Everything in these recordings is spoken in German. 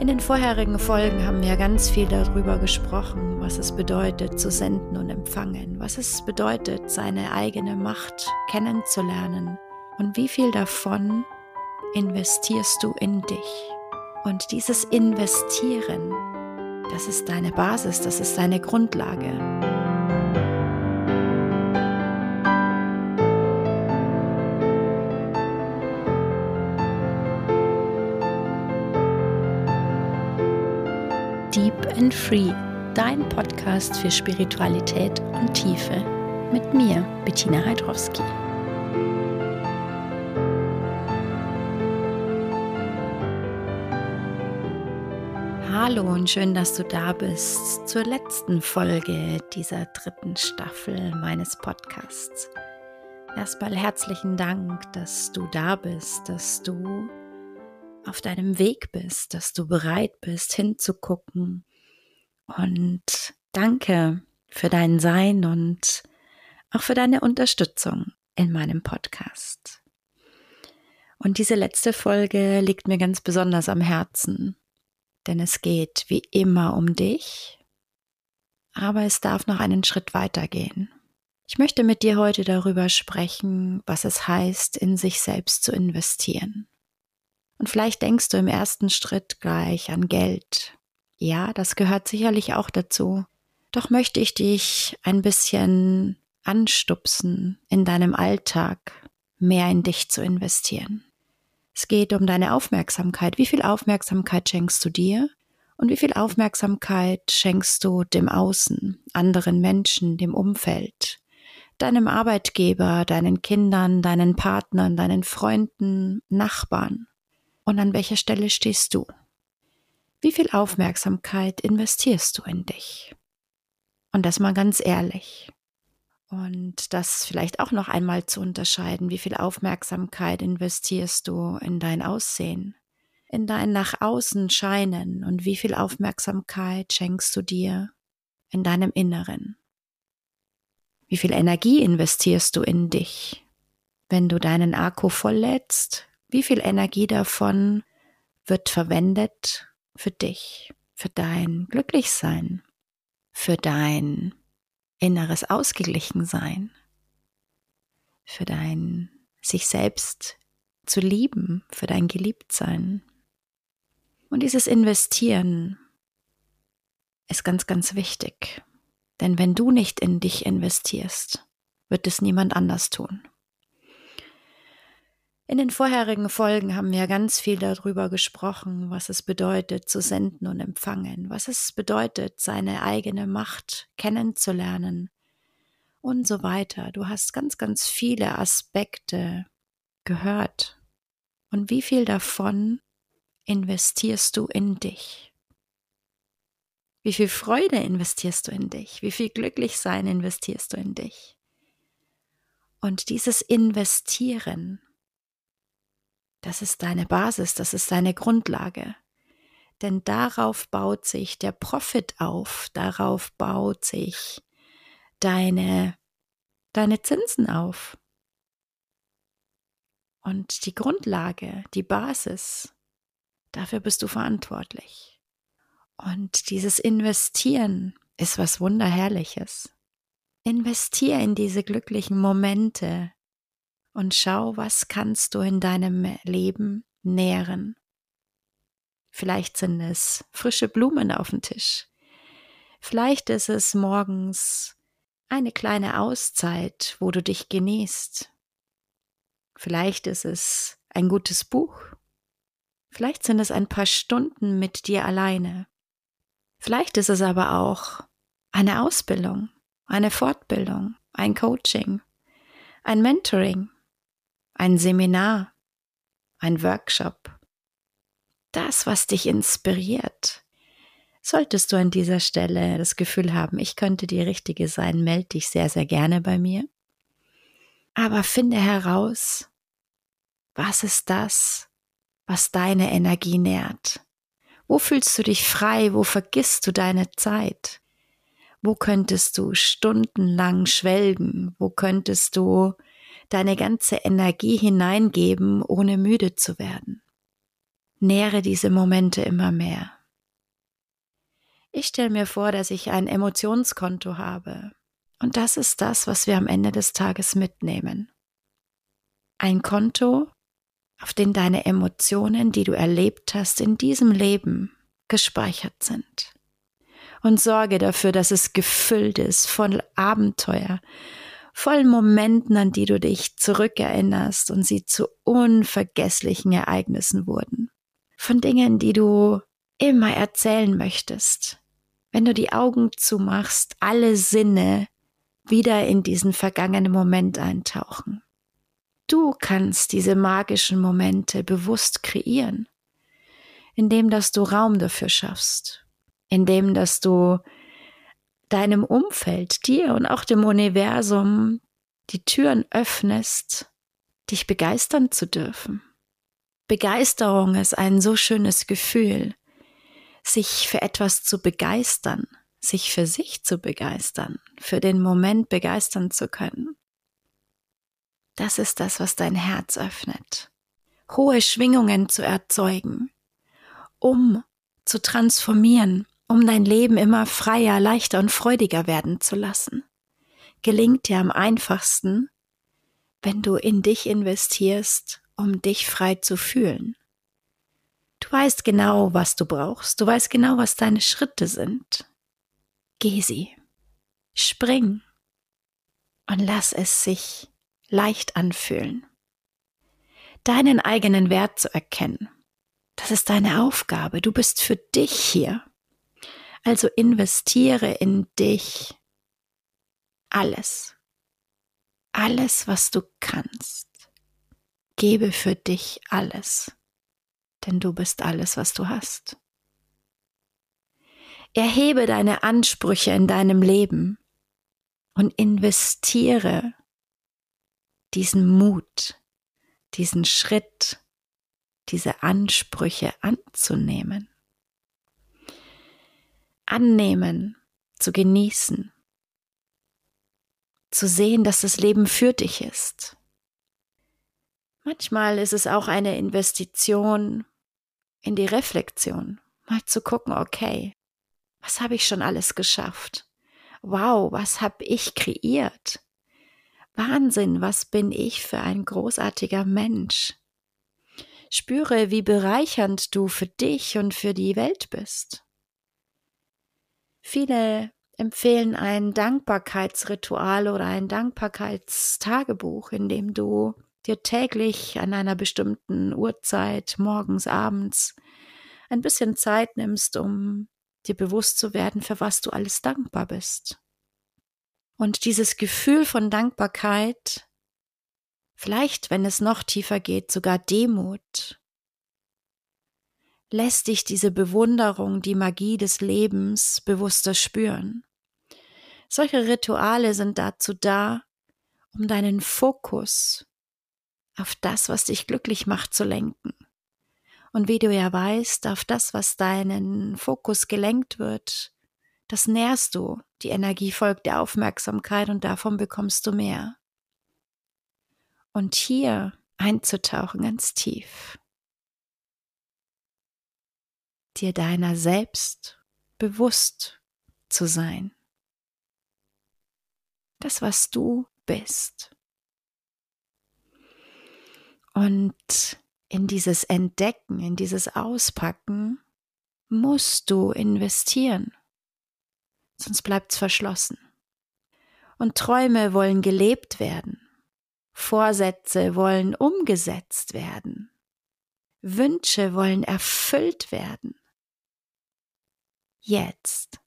In den vorherigen Folgen haben wir ganz viel darüber gesprochen, was es bedeutet zu senden und empfangen, was es bedeutet, seine eigene Macht kennenzulernen und wie viel davon investierst du in dich. Und dieses Investieren, das ist deine Basis, das ist deine Grundlage. And Free, dein Podcast für Spiritualität und Tiefe. Mit mir, Bettina Heidrowski. Hallo und schön, dass du da bist zur letzten Folge dieser dritten Staffel meines Podcasts. Erstmal herzlichen Dank, dass du da bist, dass du auf deinem Weg bist, dass du bereit bist, hinzugucken, und danke für dein Sein und auch für deine Unterstützung in meinem Podcast. Und diese letzte Folge liegt mir ganz besonders am Herzen, denn es geht wie immer um dich, aber es darf noch einen Schritt weiter gehen. Ich möchte mit dir heute darüber sprechen, was es heißt, in sich selbst zu investieren. Und vielleicht denkst du im ersten Schritt gleich an Geld, ja, das gehört sicherlich auch dazu. Doch möchte ich dich ein bisschen anstupsen, in deinem Alltag mehr in dich zu investieren. Es geht um deine Aufmerksamkeit. Wie viel Aufmerksamkeit schenkst du dir? Und wie viel Aufmerksamkeit schenkst du dem Außen, anderen Menschen, dem Umfeld, deinem Arbeitgeber, deinen Kindern, deinen Partnern, deinen Freunden, Nachbarn? Und an welcher Stelle stehst du? Wie viel Aufmerksamkeit investierst du in dich? Und das mal ganz ehrlich. Und das vielleicht auch noch einmal zu unterscheiden, wie viel Aufmerksamkeit investierst du in dein Aussehen, in dein nach außen scheinen und wie viel Aufmerksamkeit schenkst du dir in deinem Inneren? Wie viel Energie investierst du in dich? Wenn du deinen Akku volllädst, wie viel Energie davon wird verwendet, für dich, für dein Glücklichsein, für dein inneres Ausgeglichensein, für dein sich selbst zu lieben, für dein Geliebtsein. Und dieses Investieren ist ganz, ganz wichtig. Denn wenn du nicht in dich investierst, wird es niemand anders tun. In den vorherigen Folgen haben wir ganz viel darüber gesprochen, was es bedeutet zu senden und empfangen, was es bedeutet, seine eigene Macht kennenzulernen und so weiter. Du hast ganz, ganz viele Aspekte gehört. Und wie viel davon investierst du in dich? Wie viel Freude investierst du in dich? Wie viel Glücklichsein investierst du in dich? Und dieses Investieren das ist deine Basis, das ist deine Grundlage. Denn darauf baut sich der Profit auf, darauf baut sich deine, deine Zinsen auf. Und die Grundlage, die Basis, dafür bist du verantwortlich. Und dieses Investieren ist was Wunderherrliches. Investier in diese glücklichen Momente, und schau, was kannst du in deinem Leben nähren. Vielleicht sind es frische Blumen auf dem Tisch. Vielleicht ist es morgens eine kleine Auszeit, wo du dich genießt. Vielleicht ist es ein gutes Buch. Vielleicht sind es ein paar Stunden mit dir alleine. Vielleicht ist es aber auch eine Ausbildung, eine Fortbildung, ein Coaching, ein Mentoring, ein Seminar, ein Workshop. Das, was dich inspiriert. Solltest du an dieser Stelle das Gefühl haben, ich könnte die Richtige sein, melde dich sehr, sehr gerne bei mir. Aber finde heraus, was ist das, was deine Energie nährt? Wo fühlst du dich frei? Wo vergisst du deine Zeit? Wo könntest du stundenlang schwelgen? Wo könntest du deine ganze Energie hineingeben, ohne müde zu werden. nähere diese Momente immer mehr. Ich stelle mir vor, dass ich ein Emotionskonto habe. Und das ist das, was wir am Ende des Tages mitnehmen. Ein Konto, auf dem deine Emotionen, die du erlebt hast in diesem Leben, gespeichert sind. Und sorge dafür, dass es gefüllt ist voll Abenteuer, voll Momenten, an die du dich zurückerinnerst und sie zu unvergesslichen Ereignissen wurden. Von Dingen, die du immer erzählen möchtest. Wenn du die Augen zumachst, alle Sinne wieder in diesen vergangenen Moment eintauchen. Du kannst diese magischen Momente bewusst kreieren, indem dass du Raum dafür schaffst, indem dass du deinem Umfeld, dir und auch dem Universum die Türen öffnest, dich begeistern zu dürfen. Begeisterung ist ein so schönes Gefühl, sich für etwas zu begeistern, sich für sich zu begeistern, für den Moment begeistern zu können. Das ist das, was dein Herz öffnet. Hohe Schwingungen zu erzeugen, um zu transformieren, um dein Leben immer freier, leichter und freudiger werden zu lassen. Gelingt dir am einfachsten, wenn du in dich investierst, um dich frei zu fühlen. Du weißt genau, was du brauchst. Du weißt genau, was deine Schritte sind. Geh sie. Spring. Und lass es sich leicht anfühlen. Deinen eigenen Wert zu erkennen. Das ist deine Aufgabe. Du bist für dich hier. Also investiere in dich. Alles. Alles, was du kannst. Gebe für dich alles denn du bist alles, was du hast. Erhebe deine Ansprüche in deinem Leben und investiere diesen Mut, diesen Schritt, diese Ansprüche anzunehmen. Annehmen, zu genießen, zu sehen, dass das Leben für dich ist. Manchmal ist es auch eine Investition, in die Reflexion, mal zu gucken, okay, was habe ich schon alles geschafft? Wow, was habe ich kreiert? Wahnsinn, was bin ich für ein großartiger Mensch? Spüre, wie bereichernd du für dich und für die Welt bist. Viele empfehlen ein Dankbarkeitsritual oder ein Dankbarkeitstagebuch, in dem du dir täglich an einer bestimmten Uhrzeit, morgens, abends, ein bisschen Zeit nimmst, um dir bewusst zu werden, für was du alles dankbar bist. Und dieses Gefühl von Dankbarkeit, vielleicht, wenn es noch tiefer geht, sogar Demut, lässt dich diese Bewunderung, die Magie des Lebens bewusster spüren. Solche Rituale sind dazu da, um deinen Fokus auf das, was dich glücklich macht, zu lenken. Und wie du ja weißt, auf das, was deinen Fokus gelenkt wird, das nährst du. Die Energie folgt der Aufmerksamkeit und davon bekommst du mehr. Und hier einzutauchen ganz tief. Dir deiner selbst bewusst zu sein. Das, was du bist. Und in dieses Entdecken, in dieses Auspacken musst du investieren, sonst bleibt's verschlossen. Und Träume wollen gelebt werden, Vorsätze wollen umgesetzt werden, Wünsche wollen erfüllt werden. Jetzt.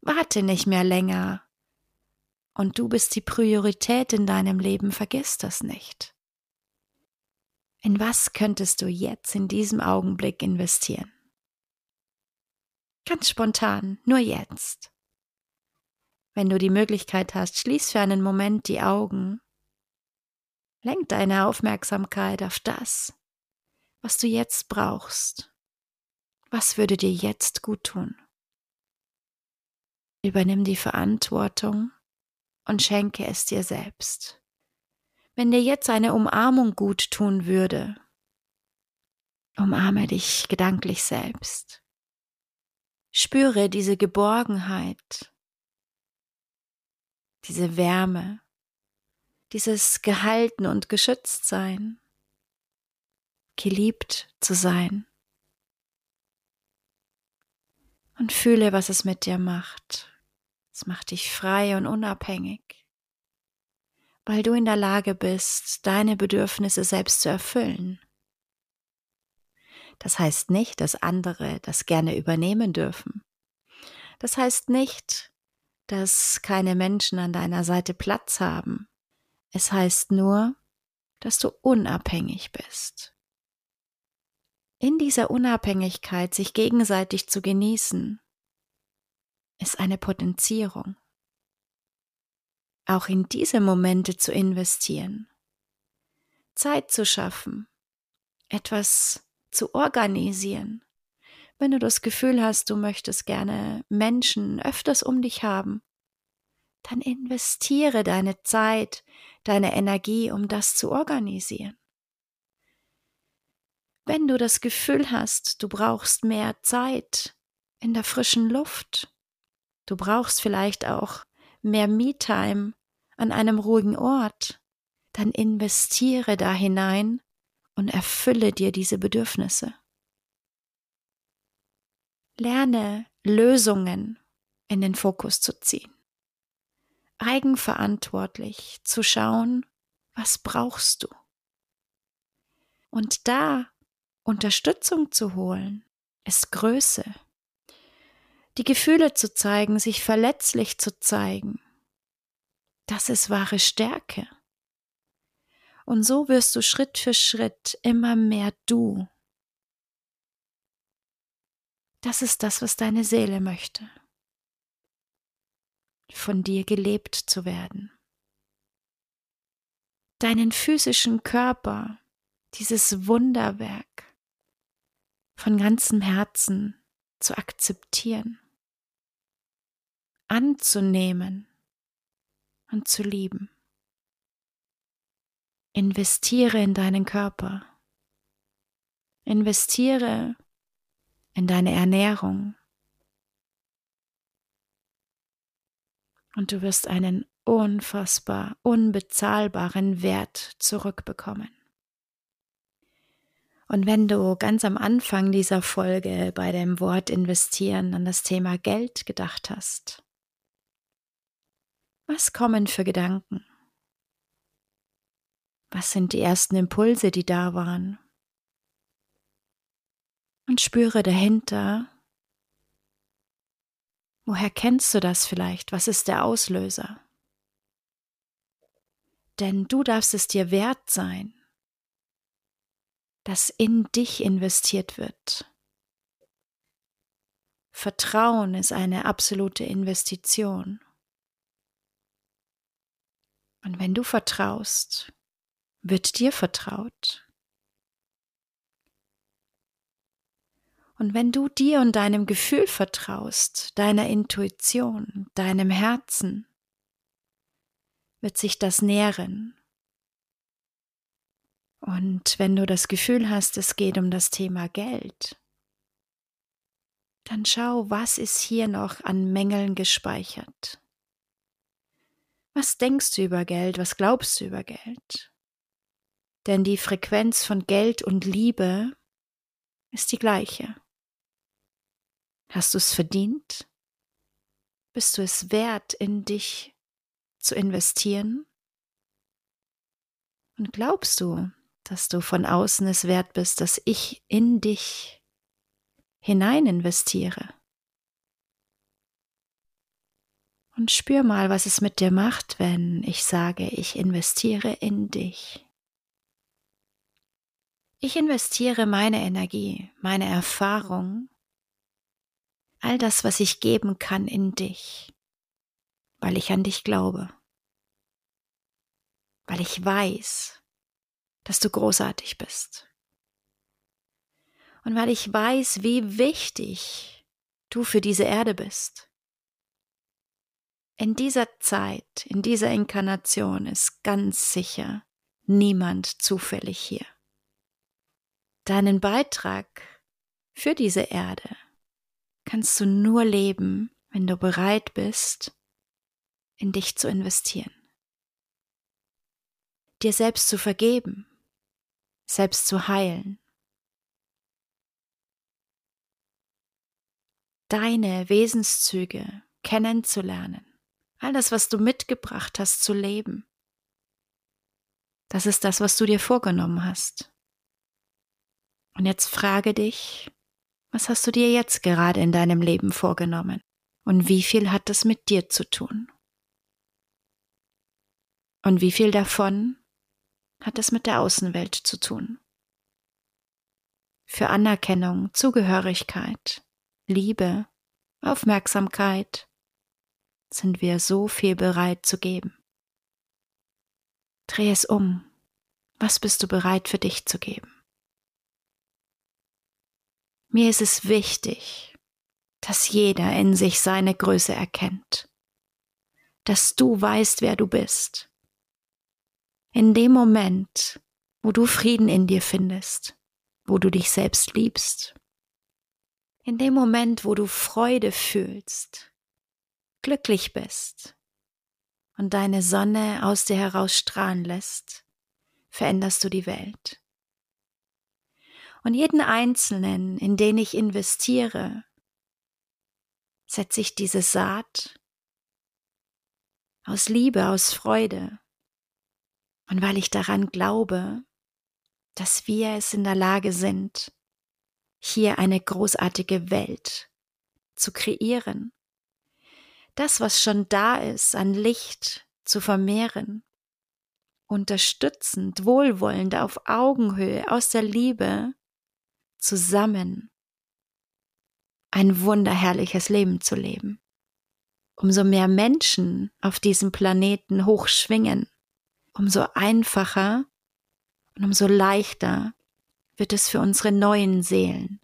Warte nicht mehr länger. Und du bist die Priorität in deinem Leben, vergiss das nicht. In was könntest du jetzt in diesem Augenblick investieren? Ganz spontan, nur jetzt. Wenn du die Möglichkeit hast, schließ für einen Moment die Augen. Lenk deine Aufmerksamkeit auf das, was du jetzt brauchst. Was würde dir jetzt gut tun? Übernimm die Verantwortung und schenke es dir selbst wenn dir jetzt eine Umarmung gut tun würde. Umarme dich gedanklich selbst. Spüre diese Geborgenheit, diese Wärme, dieses Gehalten und geschützt sein, geliebt zu sein. Und fühle, was es mit dir macht. Es macht dich frei und unabhängig, weil du in der Lage bist, deine Bedürfnisse selbst zu erfüllen. Das heißt nicht, dass andere das gerne übernehmen dürfen. Das heißt nicht, dass keine Menschen an deiner Seite Platz haben. Es heißt nur, dass du unabhängig bist. In dieser Unabhängigkeit sich gegenseitig zu genießen, ist eine Potenzierung. Auch in diese Momente zu investieren, Zeit zu schaffen, etwas zu organisieren. Wenn du das Gefühl hast, du möchtest gerne Menschen öfters um dich haben, dann investiere deine Zeit, deine Energie, um das zu organisieren. Wenn du das Gefühl hast, du brauchst mehr Zeit in der frischen Luft, du brauchst vielleicht auch mehr Me-Time an einem ruhigen Ort, dann investiere da hinein und erfülle dir diese Bedürfnisse. Lerne Lösungen in den Fokus zu ziehen. Eigenverantwortlich zu schauen, was brauchst du? Und da Unterstützung zu holen, ist Größe. Die Gefühle zu zeigen, sich verletzlich zu zeigen, das ist wahre Stärke. Und so wirst du Schritt für Schritt immer mehr du. Das ist das, was deine Seele möchte. Von dir gelebt zu werden. Deinen physischen Körper, dieses Wunderwerk, von ganzem Herzen zu akzeptieren, anzunehmen und zu lieben. Investiere in deinen Körper. Investiere in deine Ernährung. Und du wirst einen unfassbar unbezahlbaren Wert zurückbekommen. Und wenn du ganz am Anfang dieser Folge bei dem Wort investieren an das Thema Geld gedacht hast, was kommen für Gedanken? Was sind die ersten Impulse, die da waren? Und spüre dahinter, woher kennst du das vielleicht? Was ist der Auslöser? Denn du darfst es dir wert sein, dass in dich investiert wird. Vertrauen ist eine absolute Investition. Und wenn du vertraust, wird dir vertraut. Und wenn du dir und deinem Gefühl vertraust, deiner Intuition, deinem Herzen, wird sich das nähren. Und wenn du das Gefühl hast, es geht um das Thema Geld, dann schau, was ist hier noch an Mängeln gespeichert. Was denkst du über Geld? Was glaubst du über Geld? denn die Frequenz von Geld und Liebe ist die gleiche. Hast du es verdient? Bist du es wert, in dich zu investieren? Und glaubst du, dass du von außen es wert bist, dass ich in dich hinein investiere? Und spür mal, was es mit dir macht, wenn ich sage, ich investiere in dich. Ich investiere meine Energie, meine Erfahrung, all das, was ich geben kann in dich, weil ich an dich glaube, weil ich weiß, dass du großartig bist und weil ich weiß, wie wichtig du für diese Erde bist. In dieser Zeit, in dieser Inkarnation ist ganz sicher niemand zufällig hier. Deinen Beitrag für diese Erde kannst du nur leben, wenn du bereit bist, in dich zu investieren. Dir selbst zu vergeben, selbst zu heilen. Deine Wesenszüge kennenzulernen. All das, was du mitgebracht hast, zu leben. Das ist das, was du dir vorgenommen hast. Und jetzt frage dich, was hast du dir jetzt gerade in deinem Leben vorgenommen? Und wie viel hat das mit dir zu tun? Und wie viel davon hat es mit der Außenwelt zu tun? Für Anerkennung, Zugehörigkeit, Liebe, Aufmerksamkeit sind wir so viel bereit zu geben. Dreh es um. Was bist du bereit für dich zu geben? Mir ist es wichtig, dass jeder in sich seine Größe erkennt, dass du weißt, wer du bist. In dem Moment, wo du Frieden in dir findest, wo du dich selbst liebst, in dem Moment, wo du Freude fühlst, glücklich bist und deine Sonne aus dir heraus strahlen lässt, veränderst du die Welt. Und jeden Einzelnen, in den ich investiere, setze ich diese Saat aus Liebe, aus Freude. Und weil ich daran glaube, dass wir es in der Lage sind, hier eine großartige Welt zu kreieren. Das, was schon da ist, an Licht zu vermehren, unterstützend, wohlwollend, auf Augenhöhe, aus der Liebe, zusammen ein wunderherrliches Leben zu leben. Umso mehr Menschen auf diesem Planeten hochschwingen, umso einfacher und umso leichter wird es für unsere neuen Seelen,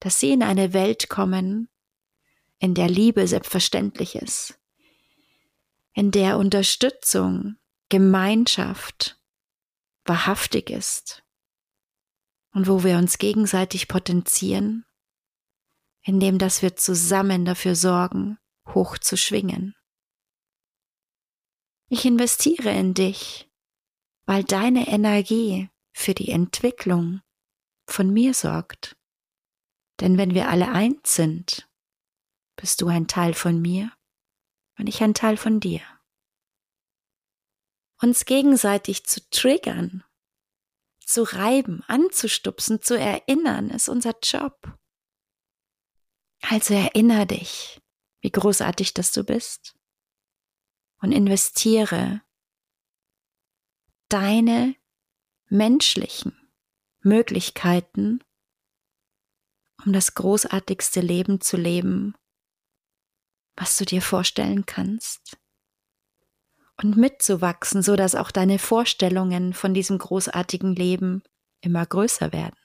dass sie in eine Welt kommen, in der Liebe selbstverständlich ist, in der Unterstützung, Gemeinschaft wahrhaftig ist und wo wir uns gegenseitig potenzieren, indem dass wir zusammen dafür sorgen, hoch zu schwingen. Ich investiere in dich, weil deine Energie für die Entwicklung von mir sorgt. Denn wenn wir alle eins sind, bist du ein Teil von mir und ich ein Teil von dir. Uns gegenseitig zu triggern, zu reiben, anzustupsen, zu erinnern, ist unser Job. Also erinnere dich, wie großartig das du bist und investiere deine menschlichen Möglichkeiten, um das großartigste Leben zu leben, was du dir vorstellen kannst. Und mitzuwachsen, so dass auch deine Vorstellungen von diesem großartigen Leben immer größer werden.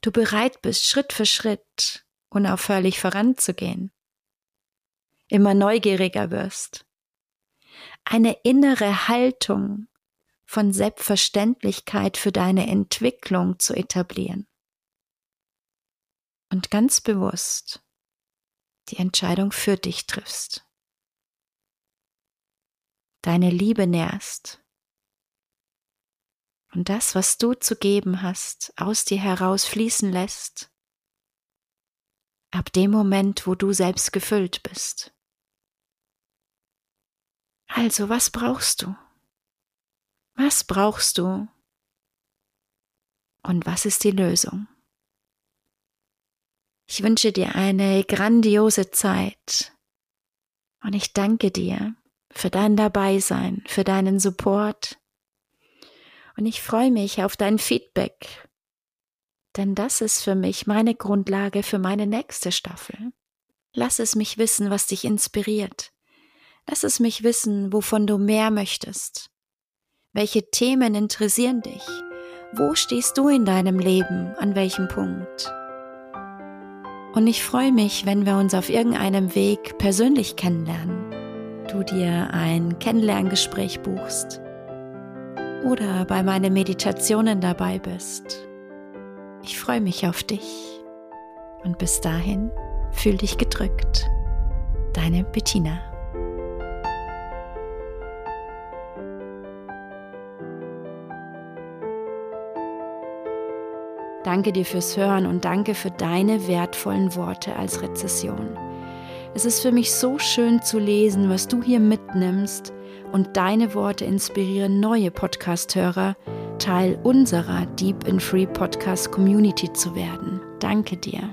Du bereit bist, Schritt für Schritt unaufhörlich voranzugehen. Immer neugieriger wirst. Eine innere Haltung von Selbstverständlichkeit für deine Entwicklung zu etablieren. Und ganz bewusst die Entscheidung für dich triffst. Deine Liebe nährst. Und das, was du zu geben hast, aus dir heraus fließen lässt. Ab dem Moment, wo du selbst gefüllt bist. Also, was brauchst du? Was brauchst du? Und was ist die Lösung? Ich wünsche dir eine grandiose Zeit und ich danke dir für dein Dabeisein, für deinen Support und ich freue mich auf dein Feedback, denn das ist für mich meine Grundlage für meine nächste Staffel. Lass es mich wissen, was dich inspiriert. Lass es mich wissen, wovon du mehr möchtest. Welche Themen interessieren dich? Wo stehst du in deinem Leben? An welchem Punkt? Und ich freue mich, wenn wir uns auf irgendeinem Weg persönlich kennenlernen. Du dir ein Kennenlerngespräch buchst oder bei meinen Meditationen dabei bist Ich freue mich auf dich. Und bis dahin, fühl dich gedrückt. Deine Bettina. Danke dir fürs Hören und danke für deine wertvollen Worte als Rezession. Es ist für mich so schön zu lesen, was du hier mitnimmst und deine Worte inspirieren neue Podcast-Hörer, Teil unserer Deep in Free Podcast Community zu werden. Danke dir.